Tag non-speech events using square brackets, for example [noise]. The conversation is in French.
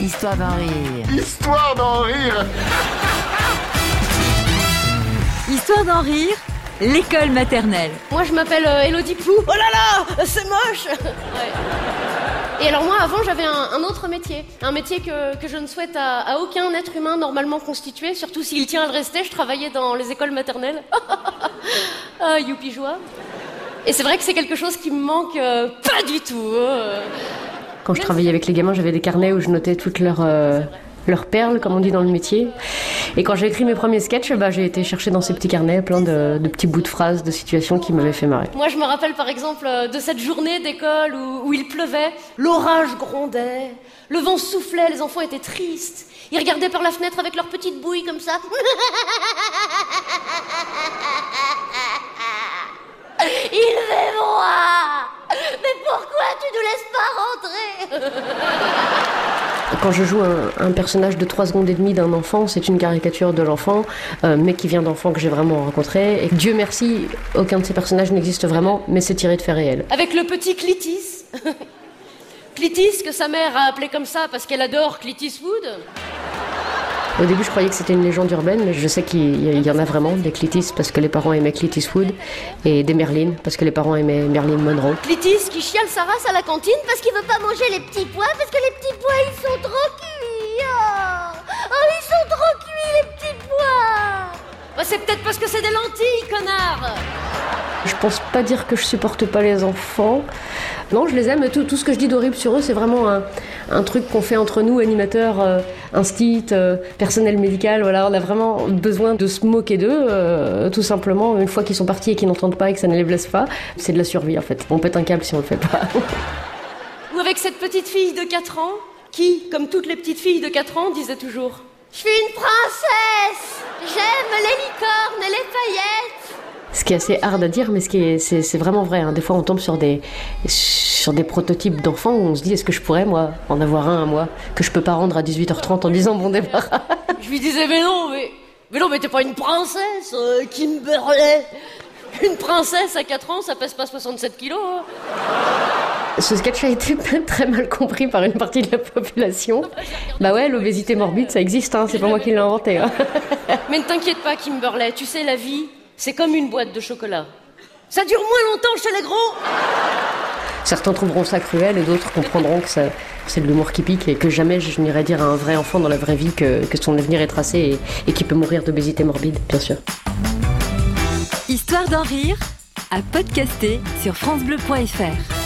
Histoire d'en rire. Histoire d'en rire Histoire d'en rire, l'école maternelle. Moi, je m'appelle euh, Elodie Pou. Oh là là, c'est moche Ouais. Et alors moi, avant, j'avais un, un autre métier. Un métier que, que je ne souhaite à, à aucun être humain normalement constitué, surtout s'il tient à le rester. Je travaillais dans les écoles maternelles. [laughs] ah, youpi joie. Et c'est vrai que c'est quelque chose qui me manque euh, pas du tout. euh. Quand je travaillais avec les gamins, j'avais des carnets où je notais toutes leurs, euh, leurs perles, comme on dit dans le métier. Et quand j'ai écrit mes premiers sketchs, bah, j'ai été chercher dans ces petits carnets plein de, de petits bouts de phrases, de situations qui m'avaient fait marrer. Moi, je me rappelle par exemple euh, de cette journée d'école où, où il pleuvait, l'orage grondait, le vent soufflait, les enfants étaient tristes. Ils regardaient par la fenêtre avec leurs petites bouilles comme ça. [laughs] Il fait froid Mais pourquoi tu nous laisses pas rentrer [laughs] Quand je joue un, personnage de 3 secondes et demie d'un enfant, c'est une caricature de l'enfant, euh, mais qui vient d'enfants que j'ai vraiment rencontrés. Et Dieu merci, aucun de ces personnages n'existe vraiment, mais c'est tiré de faits réels. Avec le petit Clitis. [laughs] Clitis, que sa mère a appelé comme ça parce qu'elle adore Clitis Wood. Au début, je croyais que c'était une légende urbaine, mais je sais qu'il y- en a vraiment, des Clitis parce que les parents aimaient Clint Eastwood, et des Merlin parce que les parents aimaient Merlin Monroe. Clitis qui chiale sa race à la cantine parce qu'il veut pas manger les petits pois parce que les petits pois ils sont peut-être parce que c'est des lentilles, connard. Je pense pas dire que je supporte pas les enfants. Non, je les aime. Tout, tout ce que je dis d'horrible sur eux, c'est vraiment un, un truc qu'on fait entre nous, animateurs, euh, instit, euh, personnel médical. Voilà, on a vraiment besoin de se moquer d'eux, euh, tout simplement. Une fois qu'ils sont partis et qu'ils n'entendent pas et que ça ne les blesse pas, c'est de la survie en fait. On pète un câble si on le fait pas. [laughs] Ou avec cette petite fille de 4 ans qui, comme toutes les petites filles de 4 ans, disait toujours Je suis une princesse qui est assez hard à dire, mais ce qui est, c'est, c'est vraiment vrai. hein. Des fois, on tombe sur des, sur des prototypes d'enfants où on se dit est-ce que je pourrais, moi, en avoir un à moi, que je peux pas rendre à 18h30 en disant bon débarras [laughs] Je lui disais Mais non, mais, mais non, mais t'es pas une princesse, euh, Kimberley Une princesse à 4 ans, ça pèse pas 67 kilos. hein. Ce sketch a été [laughs] très mal compris par une partie de la population. Bah ouais, l'obésité morbide, ça existe, hein, c'est pas moi qui l'ai inventé. hein. Mais ne t'inquiète pas, Kimberley, tu sais, la vie, c'est comme une boîte de chocolat. Ça dure moins longtemps chez les gros Certains trouveront ça cruel et d'autres comprendront que ça- c'est de l'humour qui pique et que jamais je n'irai dire à un vrai enfant dans la vraie vie que, que son avenir est tracé et, et qu'il peut mourir d'obésité morbide, bien sûr. Histoire d'en rire, à podcaster sur FranceBleu.fr.